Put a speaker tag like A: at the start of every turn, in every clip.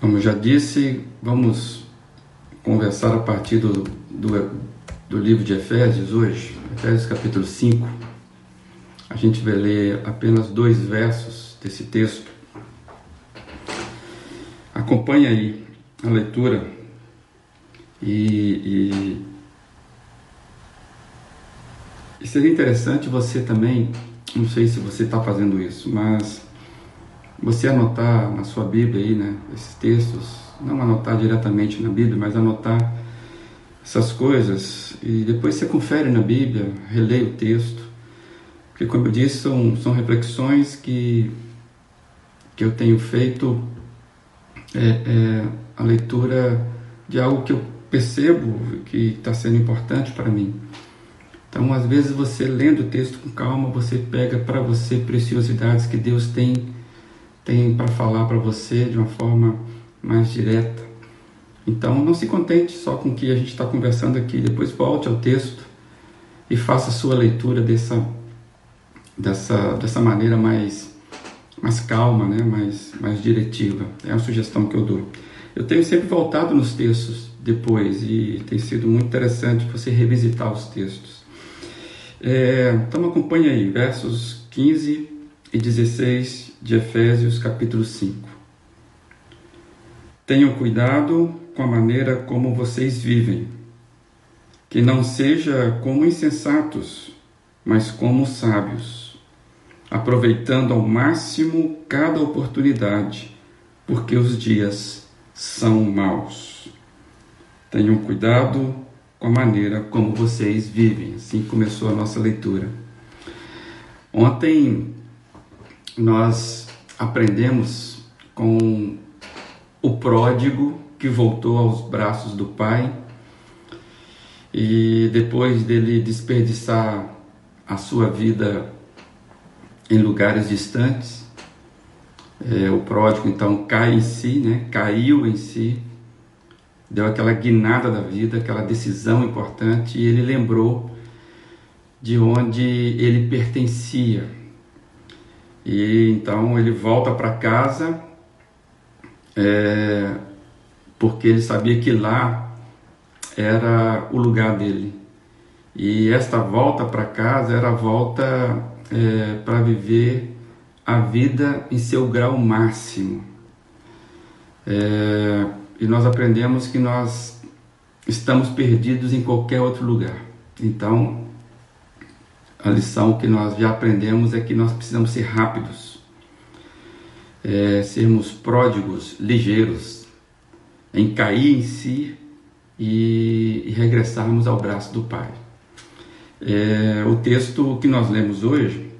A: Como eu já disse, vamos conversar a partir do, do, do livro de Efésios hoje, Efésios capítulo 5. A gente vai ler apenas dois versos desse texto. Acompanhe aí a leitura e, e, e seria interessante você também, não sei se você está fazendo isso, mas você anotar na sua Bíblia aí, né, esses textos, não anotar diretamente na Bíblia, mas anotar essas coisas e depois você confere na Bíblia, releia o texto, porque como eu disse, são, são reflexões que, que eu tenho feito é, é a leitura de algo que eu percebo que está sendo importante para mim. Então, às vezes, você lendo o texto com calma, você pega para você preciosidades que Deus tem tem para falar para você de uma forma mais direta. Então não se contente só com o que a gente está conversando aqui, depois volte ao texto e faça a sua leitura dessa, dessa, dessa maneira mais, mais calma, né? mais, mais diretiva. É uma sugestão que eu dou. Eu tenho sempre voltado nos textos depois e tem sido muito interessante você revisitar os textos. É, então acompanhe aí, versos 15 e 16 de Efésios capítulo 5. Tenham cuidado com a maneira como vocês vivem, que não seja como insensatos, mas como sábios, aproveitando ao máximo cada oportunidade, porque os dias são maus. Tenham cuidado com a maneira como vocês vivem. Assim começou a nossa leitura. Ontem nós aprendemos com o pródigo que voltou aos braços do pai e depois dele desperdiçar a sua vida em lugares distantes, é, o pródigo então cai em si, né? caiu em si, deu aquela guinada da vida, aquela decisão importante e ele lembrou de onde ele pertencia e então ele volta para casa é, porque ele sabia que lá era o lugar dele. E esta volta para casa era a volta é, para viver a vida em seu grau máximo. É, e nós aprendemos que nós estamos perdidos em qualquer outro lugar. Então, a lição que nós já aprendemos é que nós precisamos ser rápidos, é, sermos pródigos, ligeiros, em cair em si e, e regressarmos ao braço do Pai. É, o texto que nós lemos hoje,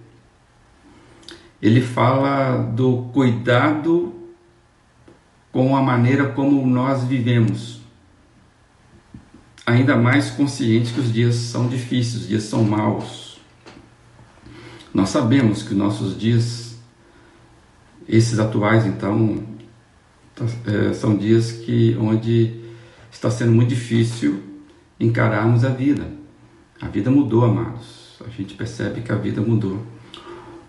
A: ele fala do cuidado com a maneira como nós vivemos, ainda mais conscientes que os dias são difíceis, os dias são maus. Nós sabemos que nossos dias, esses atuais, então, tá, é, são dias que onde está sendo muito difícil encararmos a vida. A vida mudou, amados. A gente percebe que a vida mudou.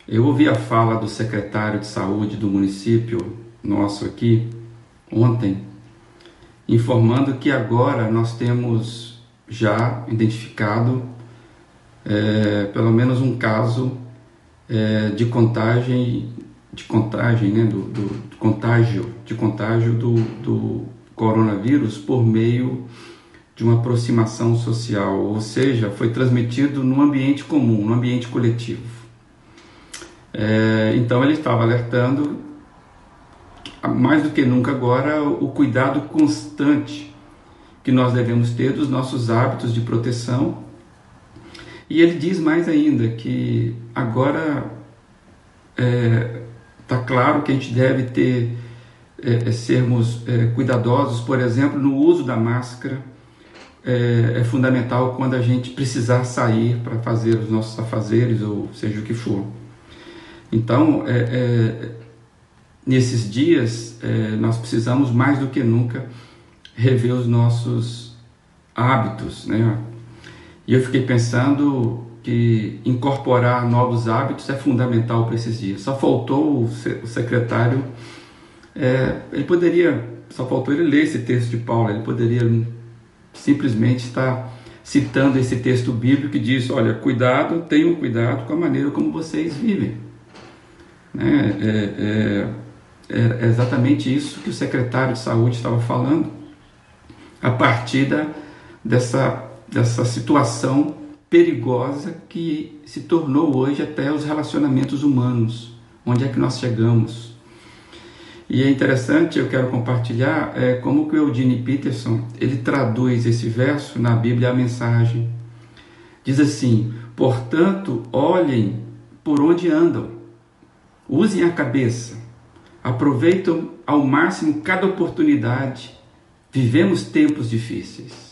A: Eu ouvi a fala do secretário de saúde do município nosso aqui ontem, informando que agora nós temos já identificado é, pelo menos um caso é, de contagem, de contagem, né, do, do contágio, de contágio do, do coronavírus por meio de uma aproximação social, ou seja, foi transmitido no ambiente comum, no ambiente coletivo. É, então ele estava alertando, mais do que nunca agora, o cuidado constante que nós devemos ter dos nossos hábitos de proteção e ele diz mais ainda que agora está é, tá claro que a gente deve ter é, é, sermos é, cuidadosos, por exemplo, no uso da máscara. É, é fundamental quando a gente precisar sair para fazer os nossos afazeres ou seja o que for. Então, é, nesses dias, nós precisamos mais do que nunca rever os nossos hábitos, né? E eu fiquei pensando que incorporar novos hábitos é fundamental para esses dias. Só faltou o secretário É, ele poderia, só faltou ele ler esse texto de Paulo, ele poderia simplesmente estar citando esse texto bíblico que diz: olha, cuidado, tenham cuidado com a maneira como vocês vivem. Né? É, é, é exatamente isso que o secretário de saúde estava falando, a partir da, dessa, dessa situação perigosa que se tornou hoje até os relacionamentos humanos. Onde é que nós chegamos? E é interessante, eu quero compartilhar é, como que o Eugene Peterson ele traduz esse verso na Bíblia a mensagem. Diz assim: portanto, olhem por onde andam, usem a cabeça, aproveitem ao máximo cada oportunidade. Vivemos tempos difíceis.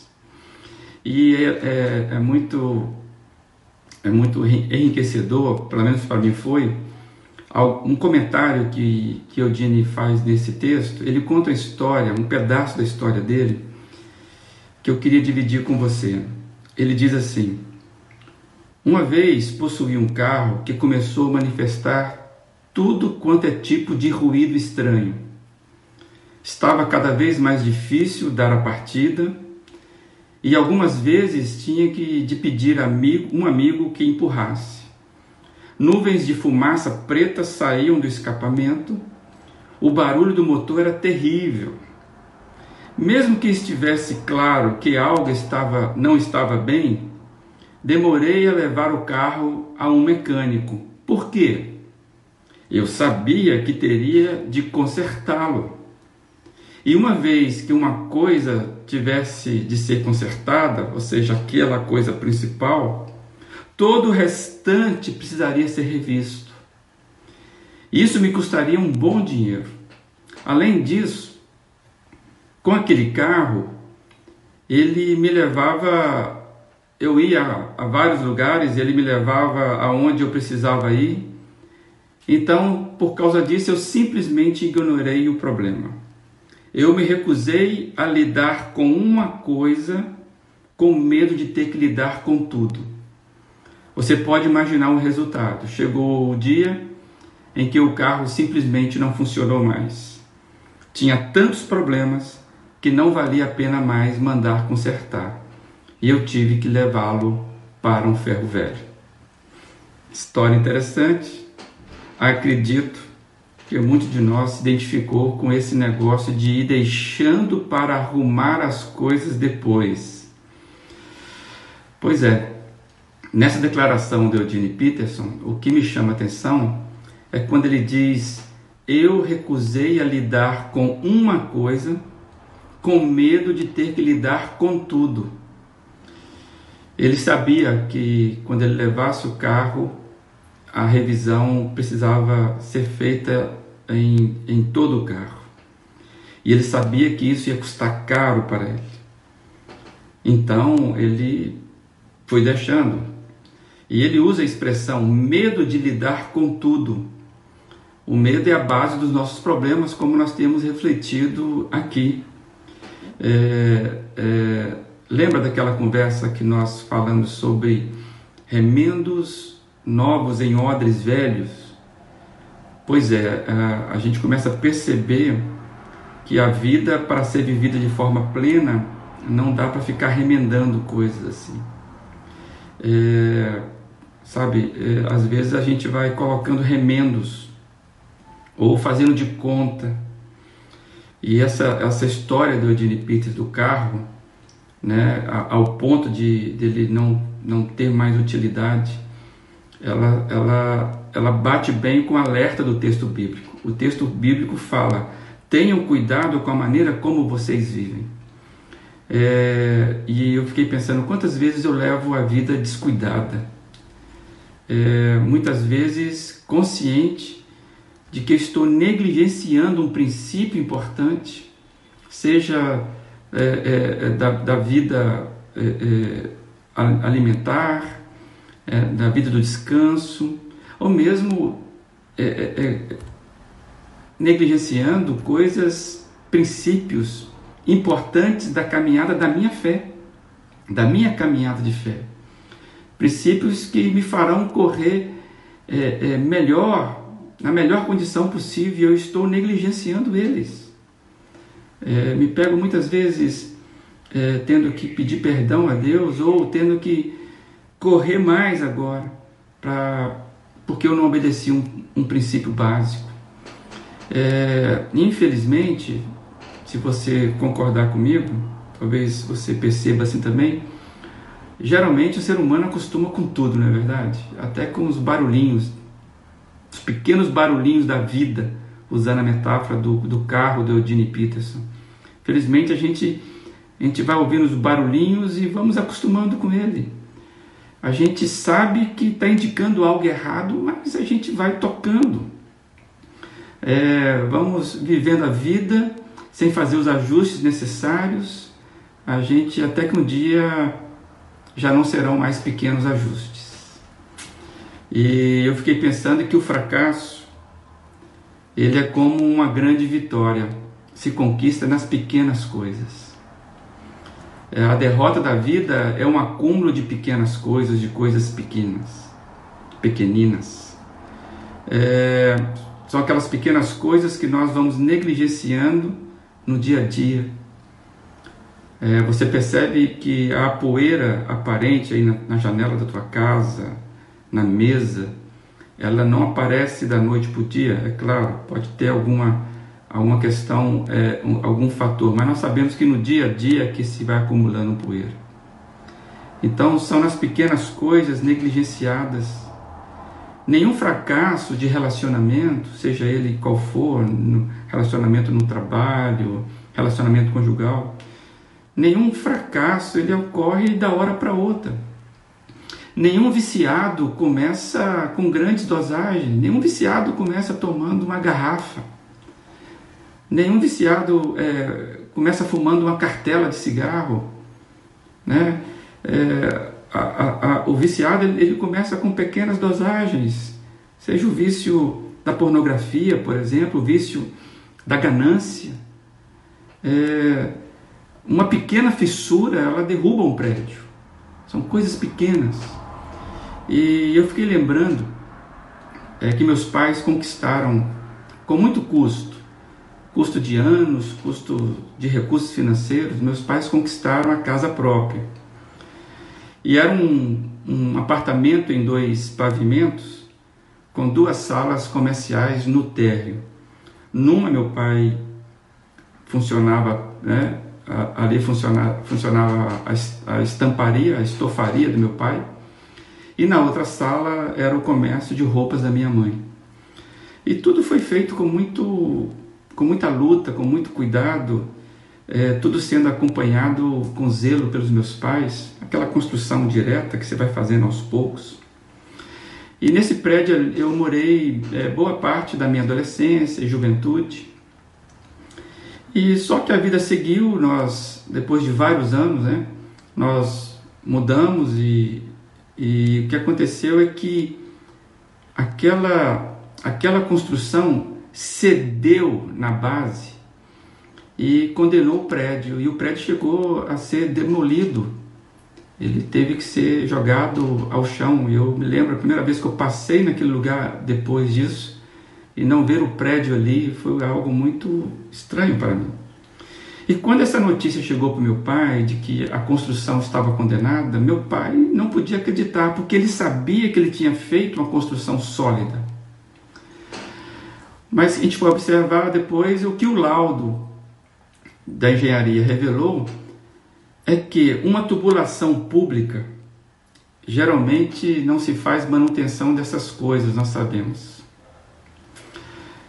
A: E é, é, é muito é muito enriquecedor, pelo menos para mim foi, um comentário que, que Eugene faz nesse texto, ele conta a história, um pedaço da história dele, que eu queria dividir com você. Ele diz assim: Uma vez possuí um carro que começou a manifestar tudo quanto é tipo de ruído estranho. Estava cada vez mais difícil dar a partida e algumas vezes tinha que de pedir amigo, um amigo que empurrasse. Nuvens de fumaça preta saíam do escapamento. O barulho do motor era terrível. Mesmo que estivesse claro que algo estava, não estava bem, demorei a levar o carro a um mecânico. Por quê? Eu sabia que teria de consertá-lo. E uma vez que uma coisa tivesse de ser consertada, ou seja, aquela coisa principal, todo o restante precisaria ser revisto. Isso me custaria um bom dinheiro. Além disso, com aquele carro, ele me levava, eu ia a vários lugares, ele me levava aonde eu precisava ir. Então, por causa disso, eu simplesmente ignorei o problema. Eu me recusei a lidar com uma coisa com medo de ter que lidar com tudo. Você pode imaginar o resultado. Chegou o dia em que o carro simplesmente não funcionou mais. Tinha tantos problemas que não valia a pena mais mandar consertar. E eu tive que levá-lo para um ferro velho. História interessante. Acredito que muitos de nós se identificou com esse negócio de ir deixando para arrumar as coisas depois. Pois é, Nessa declaração de Eugene Peterson, o que me chama a atenção é quando ele diz: Eu recusei a lidar com uma coisa com medo de ter que lidar com tudo. Ele sabia que quando ele levasse o carro, a revisão precisava ser feita em, em todo o carro. E ele sabia que isso ia custar caro para ele. Então ele foi deixando. E ele usa a expressão medo de lidar com tudo. O medo é a base dos nossos problemas, como nós temos refletido aqui. É, é, lembra daquela conversa que nós falamos sobre remendos novos em odres velhos? Pois é, a, a gente começa a perceber que a vida, para ser vivida de forma plena, não dá para ficar remendando coisas assim. É, Sabe, é, às vezes a gente vai colocando remendos ou fazendo de conta. E essa, essa história do Eugene Peters do carro, né, ao ponto de dele não, não ter mais utilidade, ela, ela, ela bate bem com o alerta do texto bíblico. O texto bíblico fala: tenham cuidado com a maneira como vocês vivem. É, e eu fiquei pensando quantas vezes eu levo a vida descuidada é, muitas vezes consciente de que estou negligenciando um princípio importante, seja é, é, é da, da, vida é, alimentar, da vida do descanso, ou mesmo negligenciando coisas, princípios importantes da caminhada da minha fé, da minha caminhada de fé princípios que me farão correr é, é, melhor, na melhor condição possível, eu estou negligenciando eles. É, me pego muitas vezes é, tendo que pedir perdão a Deus ou tendo que correr mais agora para porque eu não obedeci um, um princípio básico. É, infelizmente, se você concordar comigo, talvez você perceba assim também, geralmente o ser humano acostuma com tudo, não é verdade? Até com os barulhinhos, os pequenos barulhinhos da vida, usando a metáfora do, do carro do Eugene Peterson. Felizmente a gente, a gente vai ouvindo os barulhinhos e vamos acostumando com ele. A gente sabe que está indicando algo errado, mas a gente vai tocando. É, vamos vivendo a vida sem fazer os ajustes necessários. A gente até que um dia já não serão mais pequenos ajustes. E eu fiquei pensando que o fracasso ele é como uma grande vitória, se conquista nas pequenas coisas. É, a derrota da vida é um acúmulo de pequenas coisas, de coisas pequenas, pequeninas. É, são aquelas pequenas coisas que nós vamos negligenciando no dia a dia. É, você percebe que a poeira aparente aí na, na janela da tua casa, na mesa, ela não aparece da noite para o dia, é claro, pode ter alguma alguma questão, é, um, algum fator, mas nós sabemos que no dia a dia que se vai acumulando poeira. Então são nas pequenas coisas negligenciadas. Nenhum fracasso de relacionamento, seja ele qual for, no relacionamento no trabalho, relacionamento conjugal, nenhum fracasso ele ocorre da hora para outra. Nenhum viciado começa com grandes dosagens, nenhum viciado começa tomando uma garrafa. Nenhum viciado é, começa fumando uma cartela de cigarro. Né? É, a, a, a, o viciado ele, ele, começa com pequenas dosagens, seja o vício da pornografia, por exemplo, o vício da ganância. É, uma pequena fissura ela derruba um prédio. São coisas pequenas. E eu fiquei lembrando é, que meus pais conquistaram com muito custo custo de anos, custo de recursos financeiros, meus pais conquistaram a casa própria. E era um, um apartamento em dois pavimentos, com duas salas comerciais no térreo. Numa, meu pai funcionava, né, ali funcionava, funcionava a, a estamparia, a estofaria do meu pai, e na outra sala era o comércio de roupas da minha mãe. E tudo foi feito com muito com muita luta, com muito cuidado, é, tudo sendo acompanhado com zelo pelos meus pais, aquela construção direta que você vai fazendo aos poucos. E nesse prédio eu morei é, boa parte da minha adolescência e juventude. E só que a vida seguiu, nós, depois de vários anos, né, nós mudamos e, e o que aconteceu é que aquela, aquela construção cedeu na base e condenou o prédio. E o prédio chegou a ser demolido. Ele teve que ser jogado ao chão. Eu me lembro a primeira vez que eu passei naquele lugar depois disso e não ver o prédio ali foi algo muito estranho para mim. E quando essa notícia chegou para meu pai de que a construção estava condenada, meu pai não podia acreditar, porque ele sabia que ele tinha feito uma construção sólida. Mas a gente foi observar depois o que o laudo da engenharia revelou é que uma tubulação pública geralmente não se faz manutenção dessas coisas, nós sabemos.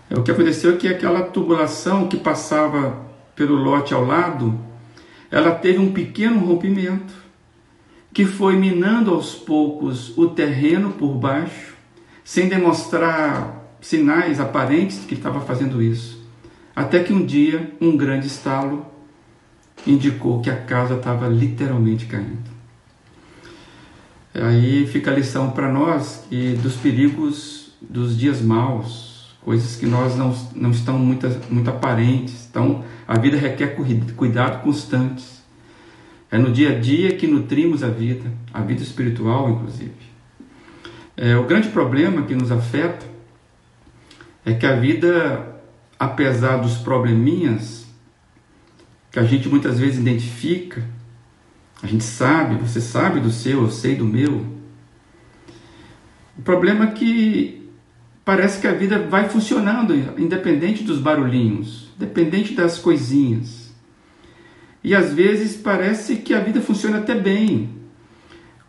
A: É, o que aconteceu é que aquela tubulação que passava pelo lote ao lado, ela teve um pequeno rompimento que foi minando aos poucos o terreno por baixo, sem demonstrar sinais aparentes que estava fazendo isso. Até que um dia, um grande estalo indicou que a casa estava literalmente caindo. Aí fica a lição para nós e dos perigos dos dias maus, coisas que nós não, não estão muito, muito aparentes. Então, a vida requer cuidado constantes. É no dia a dia que nutrimos a vida, a vida espiritual, inclusive. É, o grande problema que nos afeta é que a vida, apesar dos probleminhas que a gente muitas vezes identifica, a gente sabe, você sabe do seu, eu sei do meu. O problema é que parece que a vida vai funcionando, independente dos barulhinhos, independente das coisinhas. E às vezes parece que a vida funciona até bem.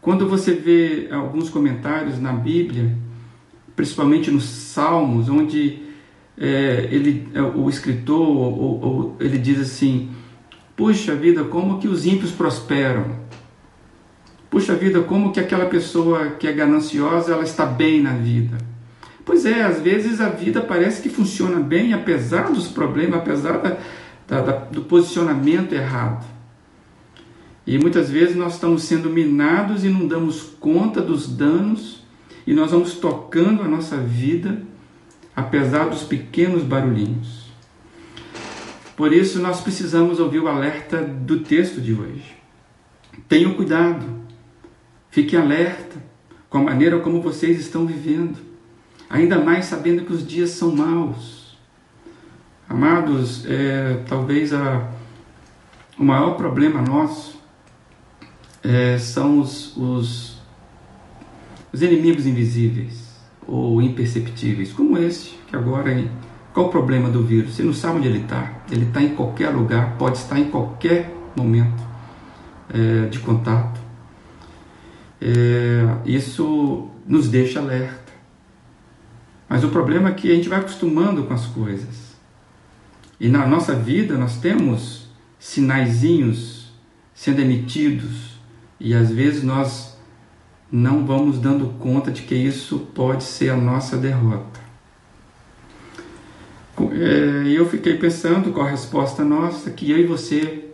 A: Quando você vê alguns comentários na Bíblia, principalmente nos Salmos, onde é, ele, é, o escritor ele diz assim: Puxa vida, como que os ímpios prosperam? Puxa vida, como que aquela pessoa que é gananciosa ela está bem na vida? Pois é, às vezes a vida parece que funciona bem, apesar dos problemas, apesar da, da, da, do posicionamento errado. E muitas vezes nós estamos sendo minados e não damos conta dos danos, e nós vamos tocando a nossa vida, apesar dos pequenos barulhinhos. Por isso nós precisamos ouvir o alerta do texto de hoje. Tenham cuidado, fique alerta com a maneira como vocês estão vivendo ainda mais sabendo que os dias são maus. Amados, é, talvez a, o maior problema nosso é, são os, os, os, inimigos invisíveis ou imperceptíveis, como esse, que agora. Qual o problema do vírus? Você não sabe onde ele está. Ele está em qualquer lugar, pode estar em qualquer momento é, de contato. É, isso nos deixa alerta. Mas o problema é que a gente vai acostumando com as coisas. E na nossa vida nós temos sinaizinhos sendo emitidos e às vezes nós não vamos dando conta de que isso pode ser a nossa derrota. É, eu fiquei pensando com a resposta nossa que eu e você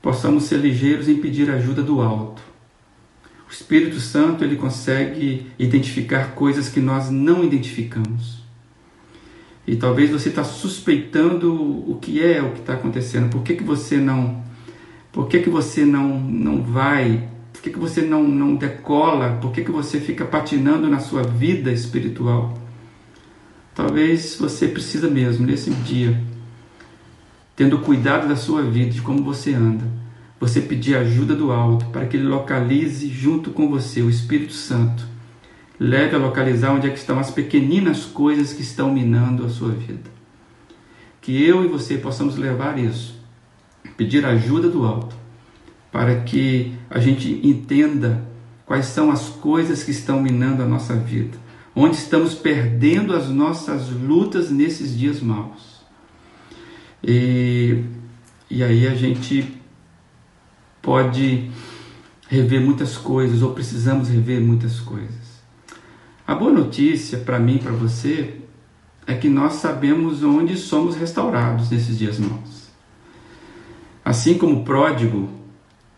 A: possamos ser ligeiros em pedir ajuda do alto o Espírito Santo ele consegue identificar coisas que nós não identificamos. E talvez você está suspeitando o que é o que está acontecendo. Por que, que você não, por que, que você não, não vai? Por que, que você não, não decola? Por que, que você fica patinando na sua vida espiritual? Talvez você precisa mesmo nesse dia, tendo cuidado da sua vida, de como você anda você pedir ajuda do alto para que ele localize junto com você o Espírito Santo. Leve a localizar onde é que estão as pequeninas coisas que estão minando a sua vida. Que eu e você possamos levar isso, pedir ajuda do alto, para que a gente entenda quais são as coisas que estão minando a nossa vida, onde estamos perdendo as nossas lutas nesses dias maus. E, e aí a gente pode rever muitas coisas ou precisamos rever muitas coisas. A boa notícia para mim e para você é que nós sabemos onde somos restaurados nesses dias maus. Assim como o pródigo,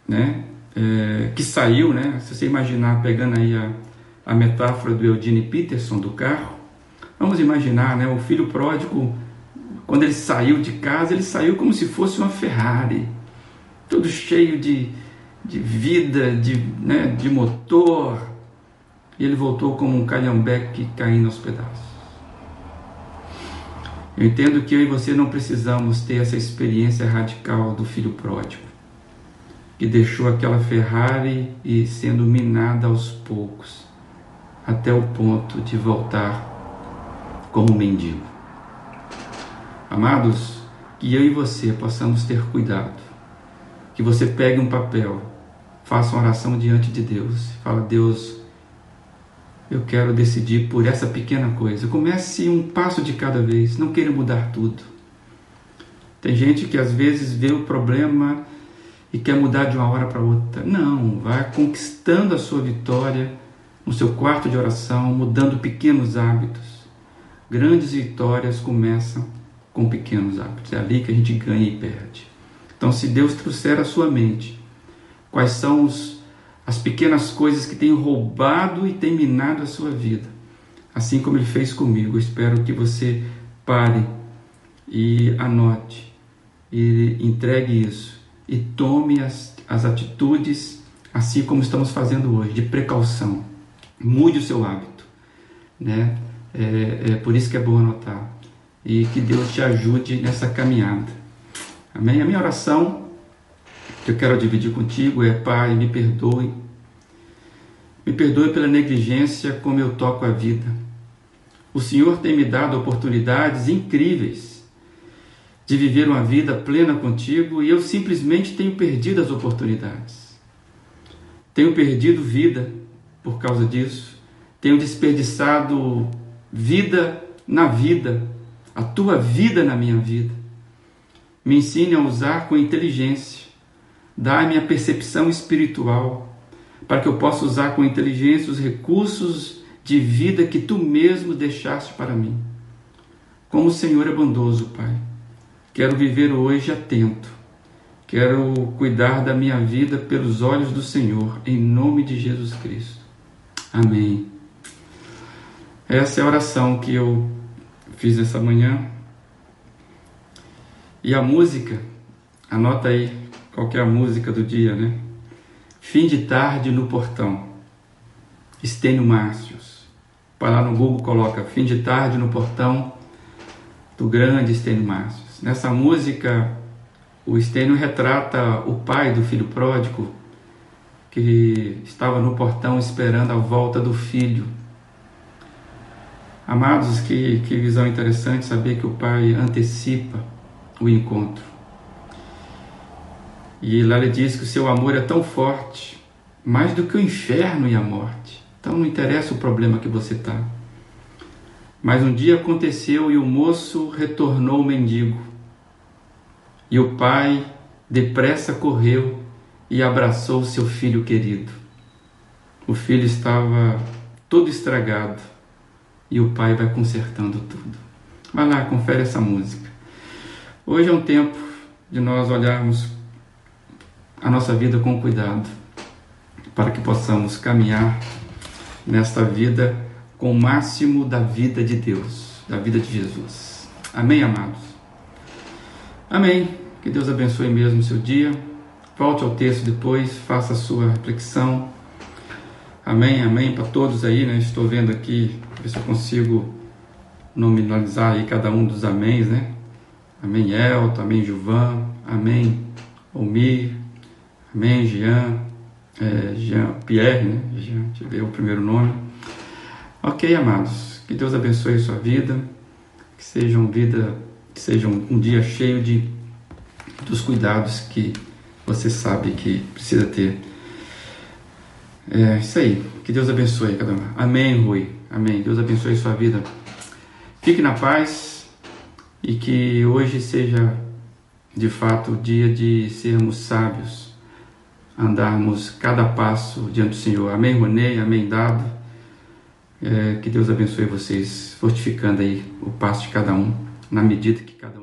A: né, é, que saiu, né, se você imaginar, pegando aí a, a metáfora do Eugene Peterson do carro, vamos imaginar, né, o filho pródigo, quando ele saiu de casa, ele saiu como se fosse uma Ferrari, tudo cheio de, de vida, de, né, de motor. E ele voltou como um calhambeque caindo aos pedaços. Eu entendo que eu e você não precisamos ter essa experiência radical do filho pródigo, que deixou aquela Ferrari e sendo minada aos poucos, até o ponto de voltar como mendigo. Amados, que eu e você possamos ter cuidado que você pegue um papel, faça uma oração diante de Deus, fala Deus, eu quero decidir por essa pequena coisa. Comece um passo de cada vez, não queira mudar tudo. Tem gente que às vezes vê o problema e quer mudar de uma hora para outra. Não, vai conquistando a sua vitória no seu quarto de oração, mudando pequenos hábitos. Grandes vitórias começam com pequenos hábitos. É ali que a gente ganha e perde. Então, se Deus trouxer à sua mente quais são os, as pequenas coisas que têm roubado e têm minado a sua vida, assim como Ele fez comigo, eu espero que você pare e anote e entregue isso e tome as, as atitudes, assim como estamos fazendo hoje, de precaução. Mude o seu hábito, né? É, é por isso que é bom anotar. E que Deus te ajude nessa caminhada. Amém? A minha oração que eu quero dividir contigo é: Pai, me perdoe. Me perdoe pela negligência como eu toco a vida. O Senhor tem me dado oportunidades incríveis de viver uma vida plena contigo e eu simplesmente tenho perdido as oportunidades. Tenho perdido vida por causa disso. Tenho desperdiçado vida na vida, a tua vida na minha vida. Me ensine a usar com inteligência. Dá-me a percepção espiritual para que eu possa usar com inteligência os recursos de vida que tu mesmo deixaste para mim. Como o Senhor é bondoso, Pai. Quero viver hoje atento. Quero cuidar da minha vida pelos olhos do Senhor, em nome de Jesus Cristo. Amém. Essa é a oração que eu fiz essa manhã. E a música, anota aí qual é a música do dia, né? Fim de tarde no portão. Estênio Márcios. Vai lá no Google, coloca Fim de tarde no portão do grande Estênio Márcios. Nessa música, o Estênio retrata o pai do filho pródigo que estava no portão esperando a volta do filho. Amados, que, que visão interessante saber que o pai antecipa o encontro. E lá ele diz que o seu amor é tão forte, mais do que o inferno e a morte. Então não interessa o problema que você está. Mas um dia aconteceu e o moço retornou mendigo. E o pai depressa correu e abraçou seu filho querido. O filho estava todo estragado e o pai vai consertando tudo. Vai lá, confere essa música. Hoje é um tempo de nós olharmos a nossa vida com cuidado, para que possamos caminhar nesta vida com o máximo da vida de Deus, da vida de Jesus. Amém, amados? Amém. Que Deus abençoe mesmo o seu dia. Volte ao texto depois, faça a sua reflexão. Amém, amém para todos aí, né? Estou vendo aqui, ver se eu consigo nominalizar aí cada um dos améns, né? Amém, Elton, amém, Gilvan, amém, Omir, amém, Jean, é, Jean Pierre, né? Jean, deixa eu ver o primeiro nome. Ok, amados, que Deus abençoe a sua vida, que seja uma vida, que seja um, um dia cheio de dos cuidados que você sabe que precisa ter. É isso aí. Que Deus abençoe cada um. Amém, Rui. Amém. Deus abençoe sua vida. Fique na paz e que hoje seja de fato o dia de sermos sábios, andarmos cada passo diante do Senhor. Amém, Ronei. Amém, Dado. É, que Deus abençoe vocês, fortificando aí o passo de cada um, na medida que cada um